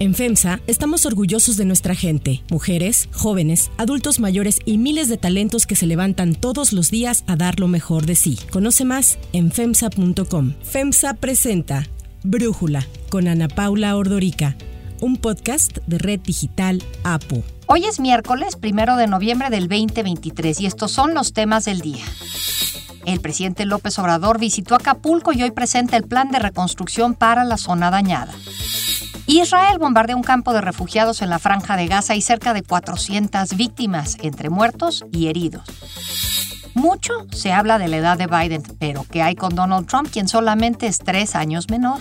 En FEMSA estamos orgullosos de nuestra gente, mujeres, jóvenes, adultos mayores y miles de talentos que se levantan todos los días a dar lo mejor de sí. Conoce más en FEMSA.com. FEMSA presenta Brújula con Ana Paula Ordorica, un podcast de Red Digital APU. Hoy es miércoles, primero de noviembre del 2023 y estos son los temas del día. El presidente López Obrador visitó Acapulco y hoy presenta el plan de reconstrucción para la zona dañada. Israel bombardeó un campo de refugiados en la franja de Gaza y cerca de 400 víctimas, entre muertos y heridos. Mucho se habla de la edad de Biden, pero ¿qué hay con Donald Trump, quien solamente es tres años menor?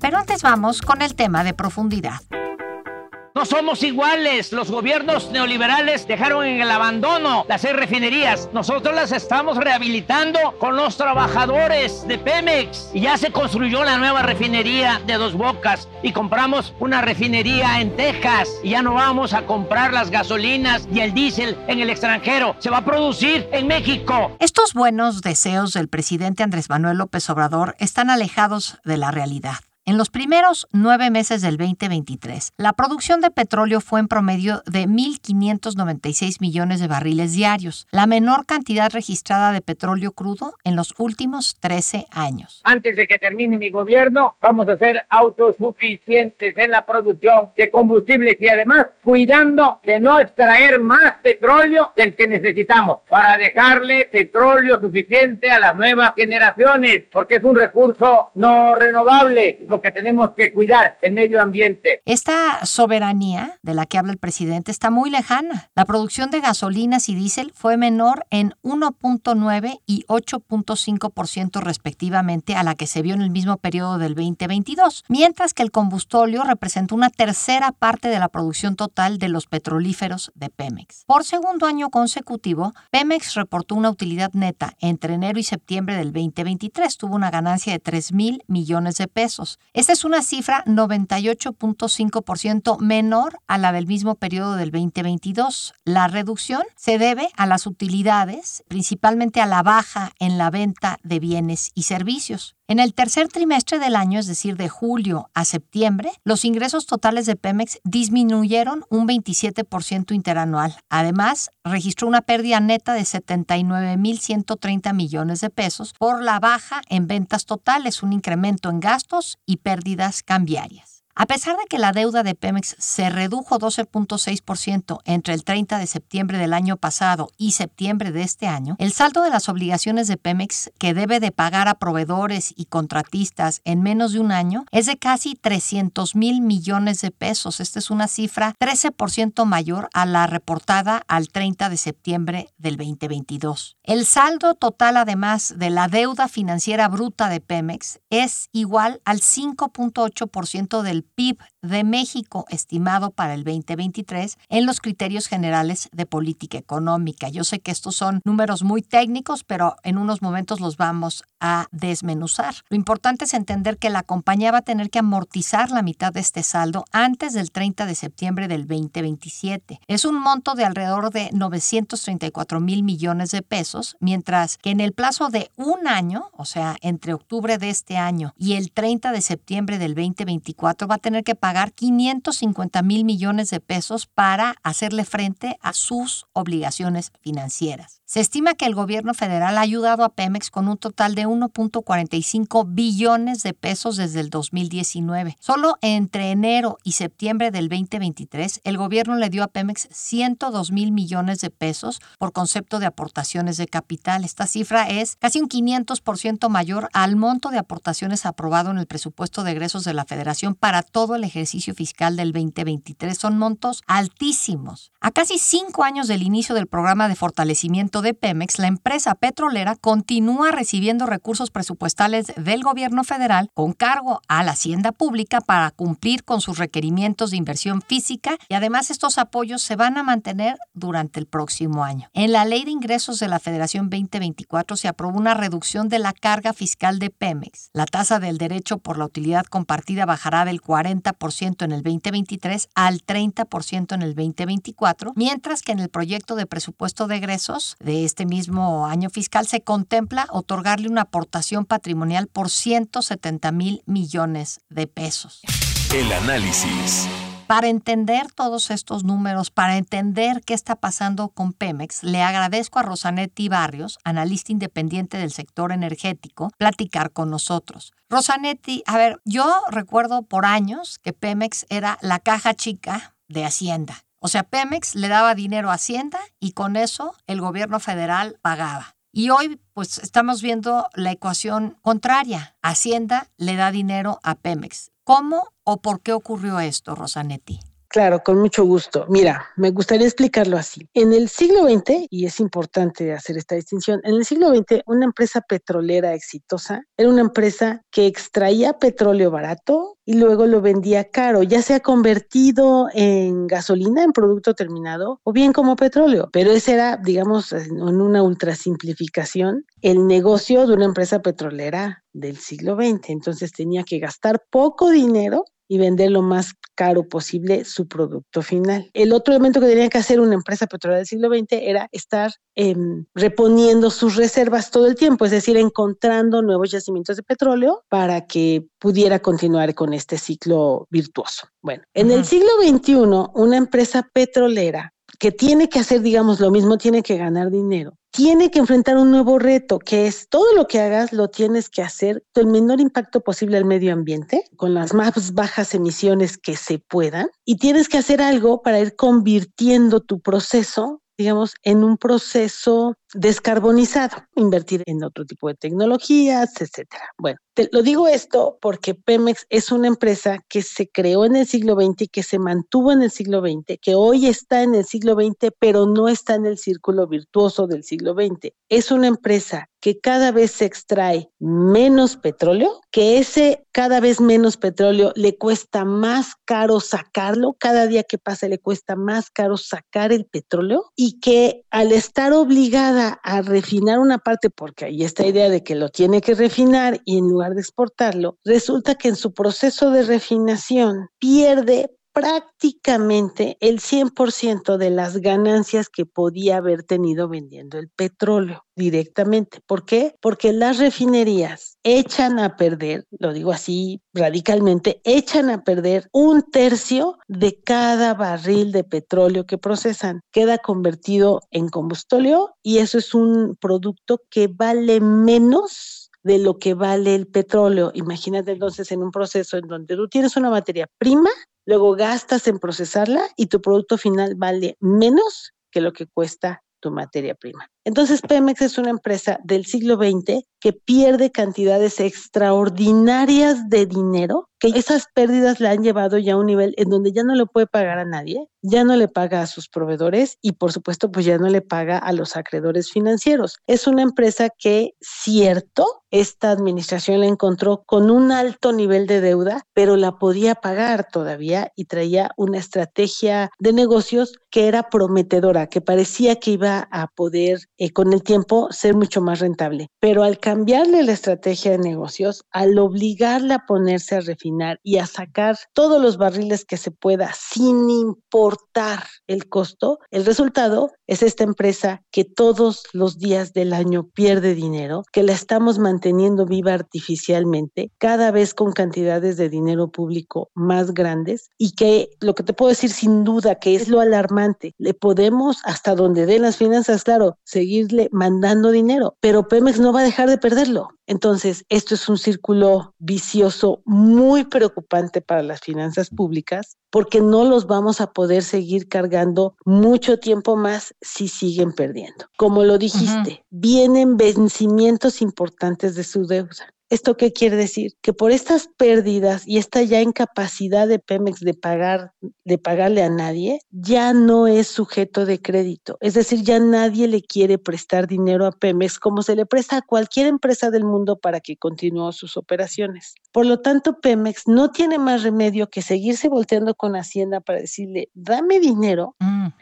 Pero antes vamos con el tema de profundidad. No somos iguales. Los gobiernos neoliberales dejaron en el abandono las seis refinerías. Nosotros las estamos rehabilitando con los trabajadores de Pemex. Y ya se construyó la nueva refinería de Dos Bocas. Y compramos una refinería en Texas. Y ya no vamos a comprar las gasolinas y el diésel en el extranjero. Se va a producir en México. Estos buenos deseos del presidente Andrés Manuel López Obrador están alejados de la realidad. En los primeros nueve meses del 2023, la producción de petróleo fue en promedio de 1.596 millones de barriles diarios, la menor cantidad registrada de petróleo crudo en los últimos 13 años. Antes de que termine mi gobierno, vamos a ser autosuficientes en la producción de combustibles y además cuidando de no extraer más petróleo del que necesitamos para dejarle petróleo suficiente a las nuevas generaciones, porque es un recurso no renovable que tenemos que cuidar, el medio ambiente. Esta soberanía de la que habla el presidente está muy lejana. La producción de gasolinas y diésel fue menor en 1.9 y 8.5% respectivamente a la que se vio en el mismo periodo del 2022, mientras que el combustóleo representó una tercera parte de la producción total de los petrolíferos de Pemex. Por segundo año consecutivo, Pemex reportó una utilidad neta entre enero y septiembre del 2023. Tuvo una ganancia de 3 mil millones de pesos. Esta es una cifra 98.5% menor a la del mismo periodo del 2022. La reducción se debe a las utilidades, principalmente a la baja en la venta de bienes y servicios. En el tercer trimestre del año, es decir, de julio a septiembre, los ingresos totales de Pemex disminuyeron un 27% interanual. Además, registró una pérdida neta de 79.130 millones de pesos por la baja en ventas totales, un incremento en gastos y pérdidas cambiarias. A pesar de que la deuda de Pemex se redujo 12.6% entre el 30 de septiembre del año pasado y septiembre de este año, el saldo de las obligaciones de Pemex que debe de pagar a proveedores y contratistas en menos de un año es de casi 300 mil millones de pesos. Esta es una cifra 13% mayor a la reportada al 30 de septiembre del 2022. El saldo total, además de la deuda financiera bruta de Pemex, es igual al 5.8% del PIB de México estimado para el 2023 en los criterios generales de política económica. Yo sé que estos son números muy técnicos, pero en unos momentos los vamos a desmenuzar. Lo importante es entender que la compañía va a tener que amortizar la mitad de este saldo antes del 30 de septiembre del 2027. Es un monto de alrededor de 934 mil millones de pesos, mientras que en el plazo de un año, o sea, entre octubre de este año y el 30 de septiembre del 2024, va a tener que pagar 550 mil millones de pesos para hacerle frente a sus obligaciones financieras. Se estima que el gobierno federal ha ayudado a Pemex con un total de 1.45 billones de pesos desde el 2019. Solo entre enero y septiembre del 2023, el gobierno le dio a Pemex 102 mil millones de pesos por concepto de aportaciones de capital. Esta cifra es casi un 500% mayor al monto de aportaciones aprobado en el presupuesto de egresos de la Federación para todo el ejercicio fiscal del 2023 son montos altísimos. A casi cinco años del inicio del programa de fortalecimiento de Pemex, la empresa petrolera continúa recibiendo recursos presupuestales del gobierno federal con cargo a la hacienda pública para cumplir con sus requerimientos de inversión física y además estos apoyos se van a mantener durante el próximo año. En la Ley de Ingresos de la Federación 2024 se aprobó una reducción de la carga fiscal de Pemex. La tasa del derecho por la utilidad compartida bajará del 40% en el 2023 al 30% en el 2024, mientras que en el proyecto de presupuesto de egresos de este mismo año fiscal se contempla otorgarle una aportación patrimonial por 170 mil millones de pesos. El análisis. Para entender todos estos números, para entender qué está pasando con Pemex, le agradezco a Rosanetti Barrios, analista independiente del sector energético, platicar con nosotros. Rosanetti, a ver, yo recuerdo por años que Pemex era la caja chica de Hacienda. O sea, Pemex le daba dinero a Hacienda y con eso el gobierno federal pagaba. Y hoy, pues, estamos viendo la ecuación contraria. Hacienda le da dinero a Pemex. ¿Cómo o por qué ocurrió esto, Rosanetti? Claro, con mucho gusto. Mira, me gustaría explicarlo así. En el siglo XX, y es importante hacer esta distinción, en el siglo XX una empresa petrolera exitosa era una empresa que extraía petróleo barato y luego lo vendía caro, ya sea convertido en gasolina, en producto terminado, o bien como petróleo. Pero ese era, digamos, en una ultrasimplificación, el negocio de una empresa petrolera del siglo XX. Entonces tenía que gastar poco dinero y vender lo más caro posible su producto final. El otro elemento que tenía que hacer una empresa petrolera del siglo XX era estar em, reponiendo sus reservas todo el tiempo, es decir, encontrando nuevos yacimientos de petróleo para que pudiera continuar con este ciclo virtuoso. Bueno, en el siglo XXI, una empresa petrolera que tiene que hacer, digamos, lo mismo, tiene que ganar dinero, tiene que enfrentar un nuevo reto, que es todo lo que hagas lo tienes que hacer con el menor impacto posible al medio ambiente, con las más bajas emisiones que se puedan, y tienes que hacer algo para ir convirtiendo tu proceso digamos, en un proceso descarbonizado, invertir en otro tipo de tecnologías, etcétera. Bueno, te lo digo esto porque Pemex es una empresa que se creó en el siglo XX y que se mantuvo en el siglo XX, que hoy está en el siglo XX, pero no está en el círculo virtuoso del siglo XX. Es una empresa que cada vez se extrae menos petróleo, que ese cada vez menos petróleo le cuesta más caro sacarlo, cada día que pasa le cuesta más caro sacar el petróleo y que al estar obligada a refinar una parte, porque hay esta idea de que lo tiene que refinar y en lugar de exportarlo, resulta que en su proceso de refinación pierde prácticamente el 100% de las ganancias que podía haber tenido vendiendo el petróleo directamente. ¿Por qué? Porque las refinerías echan a perder, lo digo así radicalmente, echan a perder un tercio de cada barril de petróleo que procesan. Queda convertido en combustible y eso es un producto que vale menos de lo que vale el petróleo. Imagínate entonces en un proceso en donde tú tienes una materia prima luego gastas en procesarla y tu producto final vale menos que lo que cuesta tu materia prima. Entonces Pemex es una empresa del siglo XX que pierde cantidades extraordinarias de dinero, que esas pérdidas la han llevado ya a un nivel en donde ya no le puede pagar a nadie, ya no le paga a sus proveedores y por supuesto pues ya no le paga a los acreedores financieros. Es una empresa que, cierto, esta administración la encontró con un alto nivel de deuda, pero la podía pagar todavía y traía una estrategia de negocios que era prometedora, que parecía que iba a poder eh, con el tiempo ser mucho más rentable. Pero al cambiarle la estrategia de negocios, al obligarla a ponerse a refinar y a sacar todos los barriles que se pueda sin importar el costo, el resultado es esta empresa que todos los días del año pierde dinero, que la estamos manteniendo viva artificialmente, cada vez con cantidades de dinero público más grandes y que lo que te puedo decir sin duda que es lo alarmante, le podemos hasta donde den las finanzas, claro, se seguirle mandando dinero, pero Pemex no va a dejar de perderlo. Entonces, esto es un círculo vicioso muy preocupante para las finanzas públicas porque no los vamos a poder seguir cargando mucho tiempo más si siguen perdiendo. Como lo dijiste, vienen vencimientos importantes de su deuda. ¿Esto qué quiere decir? Que por estas pérdidas y esta ya incapacidad de Pemex de pagar, de pagarle a nadie, ya no es sujeto de crédito. Es decir, ya nadie le quiere prestar dinero a Pemex como se le presta a cualquier empresa del mundo para que continúe sus operaciones. Por lo tanto, Pemex no tiene más remedio que seguirse volteando con Hacienda para decirle, dame dinero.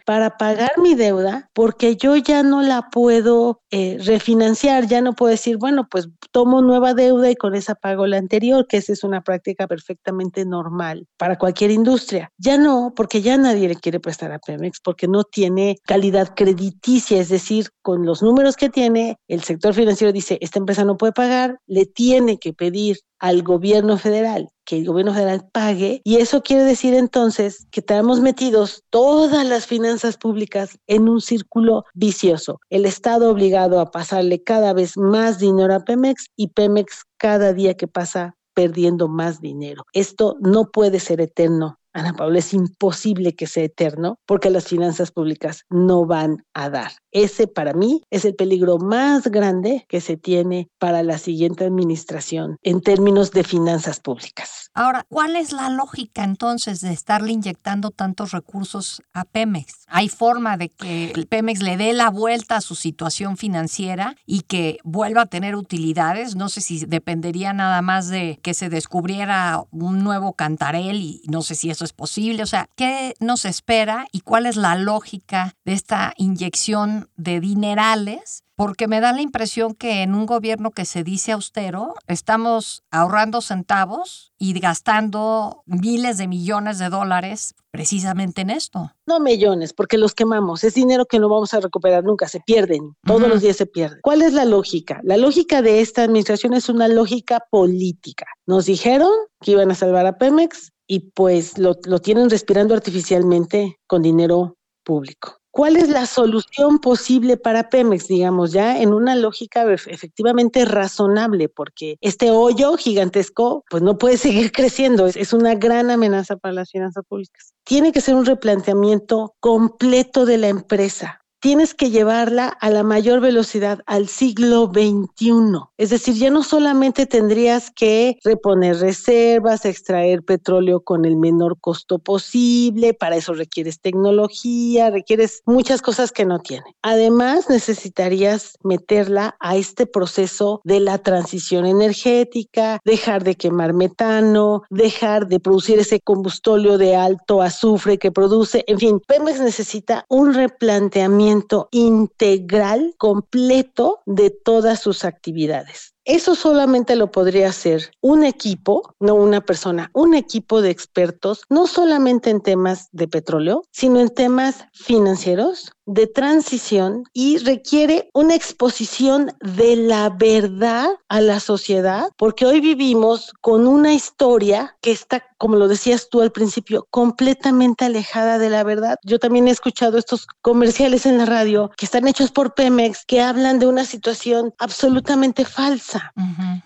Para pagar mi deuda porque yo ya no la puedo eh, refinanciar, ya no puedo decir, bueno, pues tomo nueva deuda y con esa pago la anterior, que esa es una práctica perfectamente normal para cualquier industria. Ya no, porque ya nadie le quiere prestar a Pemex porque no tiene calidad crediticia, es decir, con los números que tiene, el sector financiero dice, esta empresa no puede pagar, le tiene que pedir al gobierno federal que el gobierno federal pague y eso quiere decir entonces que estamos metidos todas las finanzas públicas en un círculo vicioso. El Estado obligado a pasarle cada vez más dinero a Pemex y Pemex cada día que pasa perdiendo más dinero. Esto no puede ser eterno. Ana Paula, es imposible que sea eterno porque las finanzas públicas no van a dar. Ese para mí es el peligro más grande que se tiene para la siguiente administración en términos de finanzas públicas. Ahora, ¿cuál es la lógica entonces de estarle inyectando tantos recursos a Pemex? ¿Hay forma de que el Pemex le dé la vuelta a su situación financiera y que vuelva a tener utilidades? No sé si dependería nada más de que se descubriera un nuevo cantarel y no sé si eso es posible. O sea, ¿qué nos espera y cuál es la lógica de esta inyección de dinerales porque me da la impresión que en un gobierno que se dice austero, estamos ahorrando centavos y gastando miles de millones de dólares precisamente en esto. No millones, porque los quemamos. Es dinero que no vamos a recuperar nunca, se pierden, todos los días se pierden. ¿Cuál es la lógica? La lógica de esta administración es una lógica política. Nos dijeron que iban a salvar a Pemex y pues lo, lo tienen respirando artificialmente con dinero público. ¿Cuál es la solución posible para Pemex, digamos, ya en una lógica efectivamente razonable? Porque este hoyo gigantesco, pues no puede seguir creciendo, es, es una gran amenaza para las finanzas públicas. Tiene que ser un replanteamiento completo de la empresa, tienes que llevarla a la mayor velocidad al siglo XXI. Es decir, ya no solamente tendrías que reponer reservas, extraer petróleo con el menor costo posible, para eso requieres tecnología, requieres muchas cosas que no tiene. Además, necesitarías meterla a este proceso de la transición energética, dejar de quemar metano, dejar de producir ese combustóleo de alto azufre que produce, en fin, Pemex necesita un replanteamiento integral, completo de todas sus actividades. Eso solamente lo podría hacer un equipo, no una persona, un equipo de expertos, no solamente en temas de petróleo, sino en temas financieros, de transición y requiere una exposición de la verdad a la sociedad, porque hoy vivimos con una historia que está, como lo decías tú al principio, completamente alejada de la verdad. Yo también he escuchado estos comerciales en la radio que están hechos por Pemex, que hablan de una situación absolutamente falsa.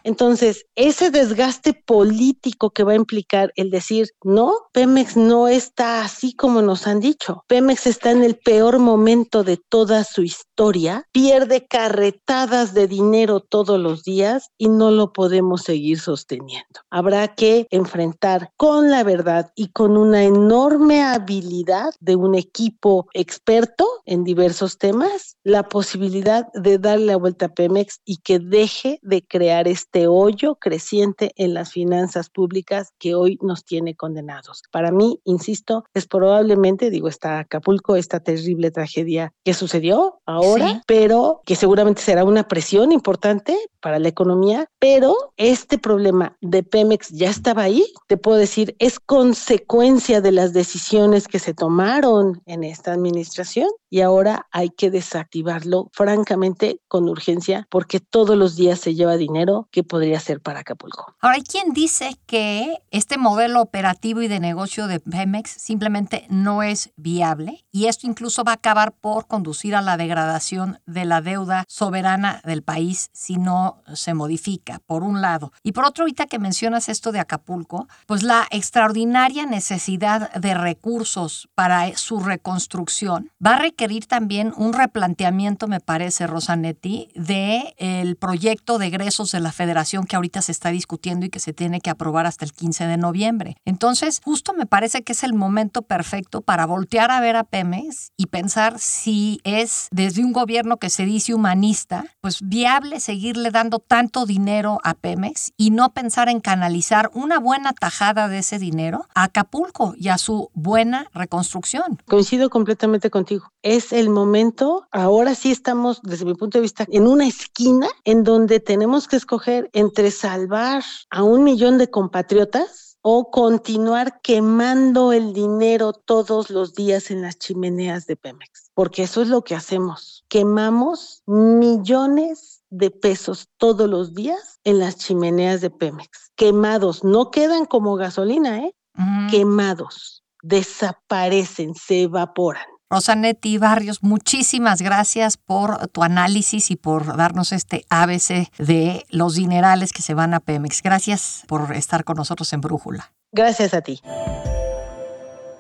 Entonces, ese desgaste político que va a implicar el decir, no, Pemex no está así como nos han dicho. Pemex está en el peor momento de toda su historia, pierde carretadas de dinero todos los días y no lo podemos seguir sosteniendo. Habrá que enfrentar con la verdad y con una enorme habilidad de un equipo experto en diversos temas la posibilidad de darle la vuelta a Pemex y que deje de crear este hoyo creciente en las finanzas públicas que hoy nos tiene condenados. Para mí, insisto, es probablemente, digo, está Acapulco, esta terrible tragedia que sucedió ahora, pero que seguramente será una presión importante para la economía, pero este problema de Pemex ya estaba ahí, te puedo decir, es consecuencia de las decisiones que se tomaron en esta administración y ahora hay que desactivarlo francamente con urgencia porque todos los días se lleva dinero que podría ser para Acapulco. Ahora hay quien dice que este modelo operativo y de negocio de Pemex simplemente no es viable y esto incluso va a acabar por conducir a la degradación de la deuda soberana del país si no se modifica, por un lado. Y por otro, ahorita que mencionas esto de Acapulco, pues la extraordinaria necesidad de recursos para su reconstrucción va a requerir también un replanteamiento, me parece, Rosanetti, de el proyecto de egresos de la federación que ahorita se está discutiendo y que se tiene que aprobar hasta el 15 de noviembre. Entonces, justo me parece que es el momento perfecto para voltear a ver a Pemex y pensar si es desde un gobierno que se dice humanista, pues viable seguirle dando tanto dinero a Pemex y no pensar en canalizar una buena tajada de ese dinero a Acapulco y a su buena reconstrucción. Coincido completamente contigo. Es el momento, ahora sí estamos, desde mi punto de vista, en una esquina en donde tenemos que escoger entre salvar a un millón de compatriotas o continuar quemando el dinero todos los días en las chimeneas de Pemex, porque eso es lo que hacemos. Quemamos millones de pesos todos los días en las chimeneas de Pemex. Quemados, no quedan como gasolina, ¿eh? Quemados, desaparecen, se evaporan. Rosanetti Barrios, muchísimas gracias por tu análisis y por darnos este ABC de los dinerales que se van a Pemex. Gracias por estar con nosotros en Brújula. Gracias a ti.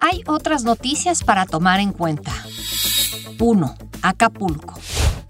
Hay otras noticias para tomar en cuenta. 1. Acapulco.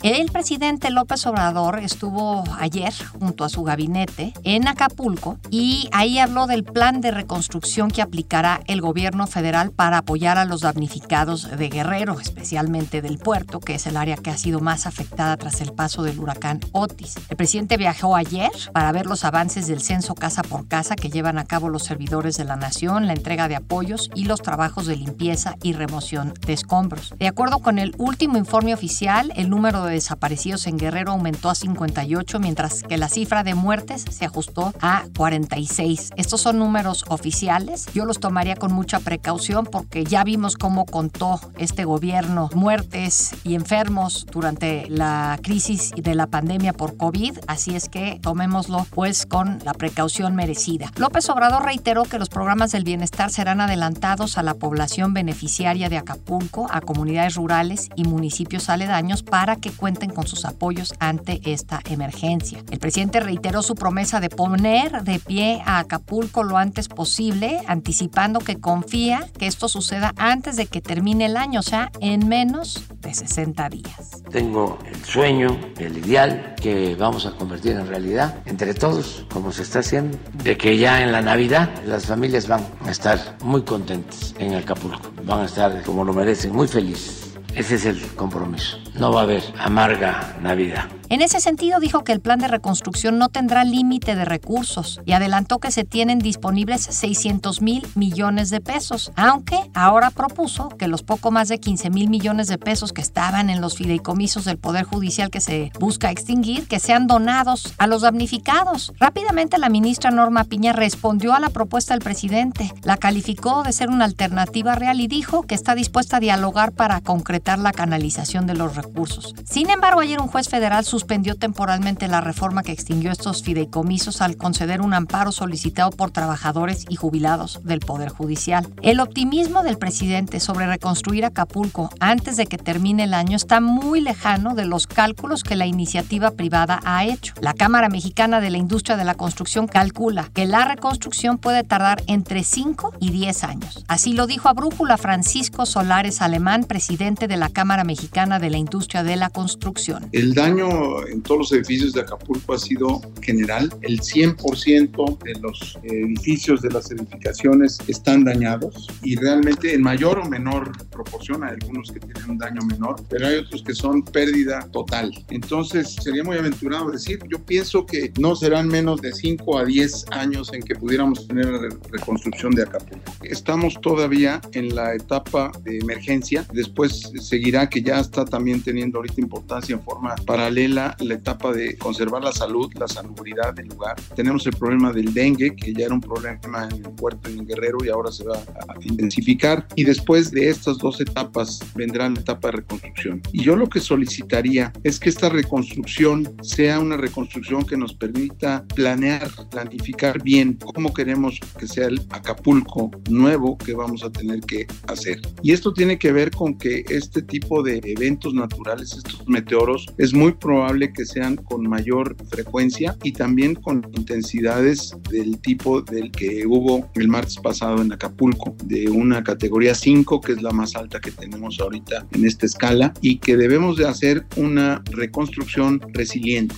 El presidente López Obrador estuvo ayer junto a su gabinete en Acapulco y ahí habló del plan de reconstrucción que aplicará el gobierno federal para apoyar a los damnificados de Guerrero, especialmente del puerto, que es el área que ha sido más afectada tras el paso del huracán Otis. El presidente viajó ayer para ver los avances del censo casa por casa que llevan a cabo los servidores de la nación, la entrega de apoyos y los trabajos de limpieza y remoción de escombros. De acuerdo con el último informe oficial, el número de desaparecidos en Guerrero aumentó a 58, mientras que la cifra de muertes se ajustó a 46. Estos son números oficiales. Yo los tomaría con mucha precaución porque ya vimos cómo contó este gobierno muertes y enfermos durante la crisis de la pandemia por COVID, así es que tomémoslo pues con la precaución merecida. López Obrador reiteró que los programas del bienestar serán adelantados a la población beneficiaria de Acapulco, a comunidades rurales y municipios aledaños para que cuenten con sus apoyos ante esta emergencia. El presidente reiteró su promesa de poner de pie a Acapulco lo antes posible, anticipando que confía que esto suceda antes de que termine el año, o sea, en menos de 60 días. Tengo el sueño, el ideal que vamos a convertir en realidad entre todos, como se está haciendo, de que ya en la Navidad las familias van a estar muy contentas en Acapulco, van a estar como lo merecen, muy felices. Ese es el compromiso. No va a haber amarga Navidad. En ese sentido, dijo que el plan de reconstrucción no tendrá límite de recursos y adelantó que se tienen disponibles 600 mil millones de pesos, aunque ahora propuso que los poco más de 15 mil millones de pesos que estaban en los fideicomisos del Poder Judicial que se busca extinguir, que sean donados a los damnificados. Rápidamente la ministra Norma Piña respondió a la propuesta del presidente, la calificó de ser una alternativa real y dijo que está dispuesta a dialogar para concretar la canalización de los recursos. Sin embargo, ayer un juez federal suspendió temporalmente la reforma que extinguió estos fideicomisos al conceder un amparo solicitado por trabajadores y jubilados del Poder Judicial. El optimismo del presidente sobre reconstruir Acapulco antes de que termine el año está muy lejano de los cálculos que la iniciativa privada ha hecho. La Cámara Mexicana de la Industria de la Construcción calcula que la reconstrucción puede tardar entre 5 y 10 años. Así lo dijo a Brújula Francisco Solares Alemán, presidente de la Cámara Mexicana de la Industria de la Construcción. El daño en todos los edificios de Acapulco ha sido general. El 100% de los edificios de las edificaciones están dañados y realmente en mayor o menor proporción. Hay algunos que tienen un daño menor, pero hay otros que son pérdida total. Entonces sería muy aventurado decir, yo pienso que no serán menos de 5 a 10 años en que pudiéramos tener la reconstrucción de Acapulco. Estamos todavía en la etapa de emergencia, después seguirá que ya está también teniendo ahorita importancia en forma paralela la, etapa de conservar la salud, la salubridad del lugar. Tenemos el problema del dengue, que ya era un problema en el puerto en Guerrero y ahora se va a intensificar. Y después de estas dos etapas vendrá la etapa de reconstrucción. Y yo lo que solicitaría es que esta reconstrucción sea una reconstrucción que nos permita planear, planificar bien cómo queremos que sea el Acapulco nuevo que vamos a tener que hacer. Y esto tiene que ver con que este tipo de eventos naturales, estos meteoros, es muy probable que sean con mayor frecuencia y también con intensidades del tipo del que hubo el martes pasado en Acapulco, de una categoría 5, que es la más alta que tenemos ahorita en esta escala, y que debemos de hacer una reconstrucción resiliente.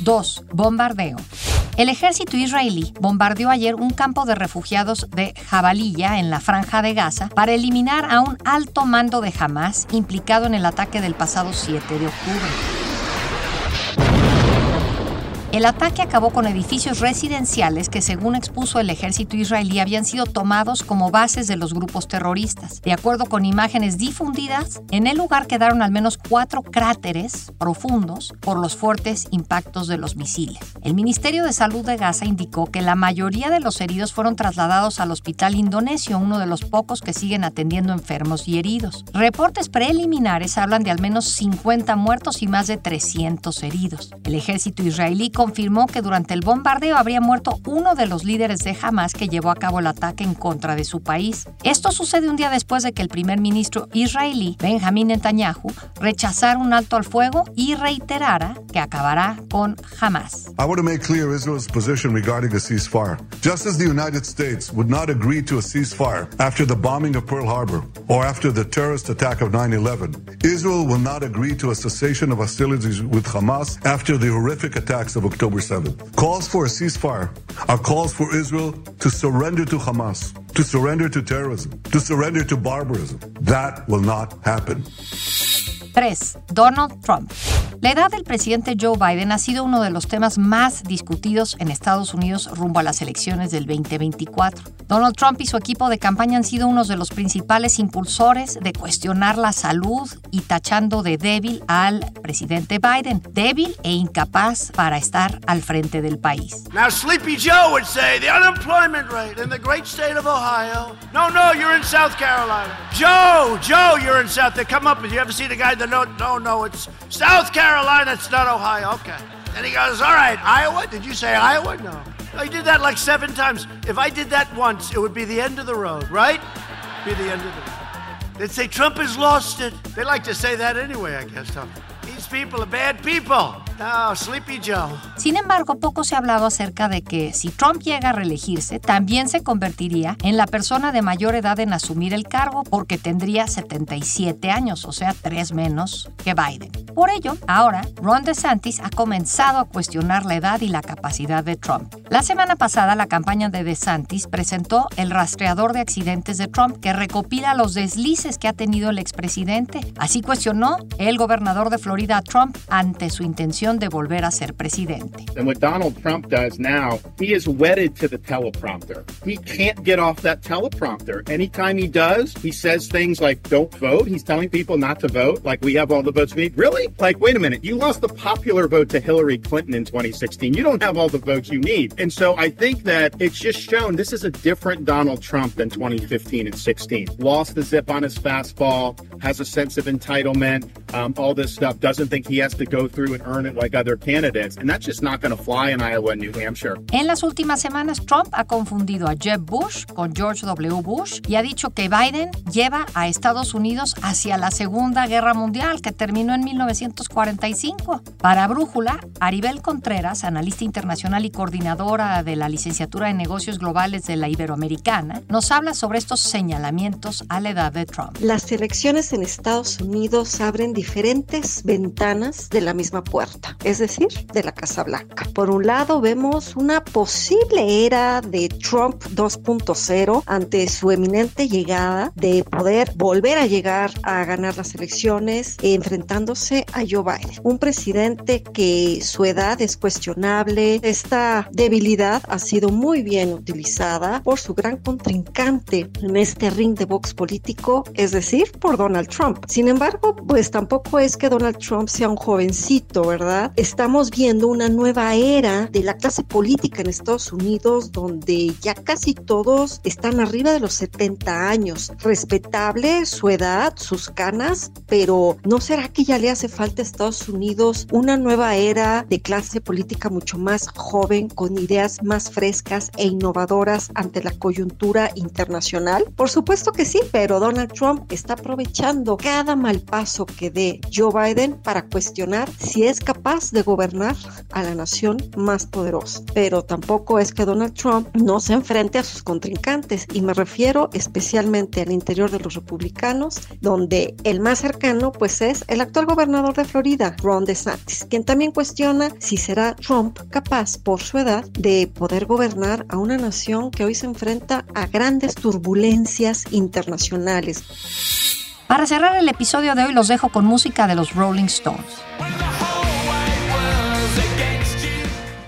2. Bombardeo. El ejército israelí bombardeó ayer un campo de refugiados de Jabalilla en la franja de Gaza para eliminar a un alto mando de Hamas implicado en el ataque del pasado 7 de octubre. El ataque acabó con edificios residenciales que, según expuso el ejército israelí, habían sido tomados como bases de los grupos terroristas. De acuerdo con imágenes difundidas, en el lugar quedaron al menos cuatro cráteres profundos por los fuertes impactos de los misiles. El Ministerio de Salud de Gaza indicó que la mayoría de los heridos fueron trasladados al hospital indonesio, uno de los pocos que siguen atendiendo enfermos y heridos. Reportes preliminares hablan de al menos 50 muertos y más de 300 heridos. El ejército israelí confirmó que durante el bombardeo habría muerto uno de los líderes de Hamas que llevó a cabo el ataque en contra de su país. Esto sucede un día después de que el primer ministro israelí, Benjamin Netanyahu, rechazara un alto al fuego y reiterara que acabará con Hamas. I want to make clear Israel's position regarding a ceasefire. Just as the United States would not agree to a ceasefire after the bombing of Pearl Harbor or after the terrorist attack of 9 11, Israel will not agree to a cessation of hostilities with Hamas after the horrific attacks of October 7th. Calls for a ceasefire are calls for Israel to surrender to Hamas, to surrender to terrorism, to surrender to barbarism. That will not happen. 3. Donald Trump. La edad del presidente Joe Biden ha sido uno de los temas más discutidos en Estados Unidos rumbo a las elecciones del 2024. Donald Trump y su equipo de campaña han sido unos de los principales impulsores de cuestionar la salud y tachando de débil al presidente Biden, débil e incapaz para estar al frente del país. Now Sleepy Joe would say the unemployment rate in the great state of Ohio. No, no, you're in South Carolina. Joe, Joe, you're in South. They come up you ever see the guy no, no, no, it's South Carolina. It's not Ohio. Okay. And he goes, all right, Iowa. Did you say Iowa? No. I did that like seven times. If I did that once, it would be the end of the road, right? Be the end of the road. They'd say Trump has lost it. They like to say that anyway, I guess. Tom. These people are bad people. Sleepy Joe. Sin embargo, poco se ha hablado acerca de que si Trump llega a reelegirse, también se convertiría en la persona de mayor edad en asumir el cargo porque tendría 77 años, o sea, tres menos que Biden. Por ello, ahora Ron DeSantis ha comenzado a cuestionar la edad y la capacidad de Trump. La semana pasada, la campaña de DeSantis presentó el rastreador de accidentes de Trump que recopila los deslices que ha tenido el expresidente. Así cuestionó el gobernador de Florida a Trump ante su intención de volver a ser presidente. And what Donald Trump does now, he is wedded to the teleprompter. He can't get off that teleprompter. Anytime he does, he says things like, don't vote. He's telling people not to vote, like we have all the votes we need. Really? Like, wait a minute. You lost the popular vote to Hillary Clinton in 2016. You don't have all the votes you need. And so I think that it's just shown this is a different Donald Trump than 2015 and 16. Lost the zip on his fastball, has a sense of entitlement, um, all this stuff, doesn't think he has to go through and earn it like other candidates. And that's just not going to fly in Iowa and New Hampshire. En las últimas semanas, Trump ha confundido a Jeb Bush con George W. Bush y ha dicho que Biden lleva a Estados Unidos hacia la Segunda Guerra Mundial que terminó en 1945. Para Brújula, Aribel Contreras, analista internacional y coordinadora de la licenciatura en negocios globales de la Iberoamericana, nos habla sobre estos señalamientos a la edad de Trump. Las elecciones en Estados Unidos abren diferentes ventanas de la misma puerta, es decir, de la Casa Blanca. Por un lado, vemos una posible era de Trump 2.0 ante su eminente llegada de poder volver a llegar a ganar las elecciones enfrentándose a Joe Biden, un presidente que su edad es cuestionable, esta debilidad ha sido muy bien utilizada por su gran contrincante en este ring de box político, es decir, por Donald Trump. Sin embargo, pues tampoco es que Donald Trump sea un jovencito, ¿verdad? Estamos viendo una nueva era de la clase política en Estados Unidos donde ya casi todos están arriba de los 70 años. Respetable su edad, sus canas, pero ¿no será que ya le hace falta a Estados Unidos una nueva era de clase política mucho más joven, con ideas más frescas e innovadoras ante la coyuntura internacional? Por supuesto que sí, pero Donald Trump está aprovechando cada mal paso que dé Joe Biden para cuestionar si es capaz de gobernar a la nación más poderosa. Pero tampoco es que Donald Trump no se enfrente a sus contrincantes y me refiero especialmente al interior de los republicanos, donde el más cercano pues es el actual gobernador de Florida, Ron DeSantis, quien también cuestiona si será Trump capaz por su edad de poder gobernar a una nación que hoy se enfrenta a grandes turbulencias internacionales. Para cerrar el episodio de hoy los dejo con música de los Rolling Stones.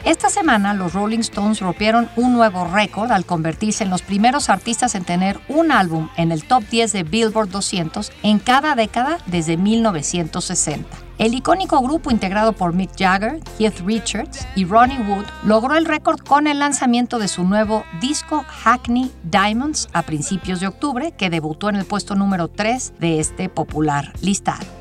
Esta semana los Rolling Stones rompieron un nuevo récord al convertirse en los primeros artistas en tener un álbum en el top 10 de Billboard 200 en cada década desde 1960. El icónico grupo integrado por Mick Jagger, Keith Richards y Ronnie Wood logró el récord con el lanzamiento de su nuevo disco Hackney Diamonds a principios de octubre, que debutó en el puesto número 3 de este popular listado.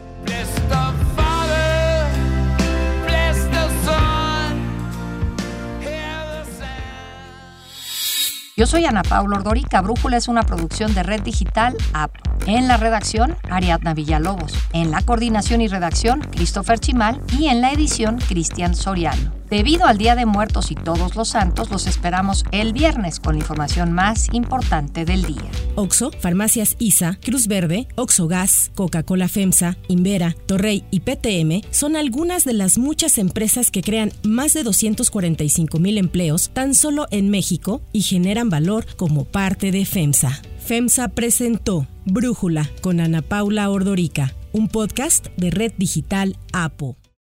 Yo soy Ana Paula Ordorica. Brújula es una producción de Red Digital App. En la redacción, Ariadna Villalobos. En la coordinación y redacción, Christopher Chimal. Y en la edición, Cristian Soriano. Debido al Día de Muertos y Todos los Santos, los esperamos el viernes con la información más importante del día. Oxo, Farmacias ISA, Cruz Verde, Oxo Gas, Coca-Cola FEMSA, Invera, Torrey y PTM son algunas de las muchas empresas que crean más de 245 mil empleos tan solo en México y generan valor como parte de FEMSA. FEMSA presentó Brújula con Ana Paula Ordorica, un podcast de Red Digital APO.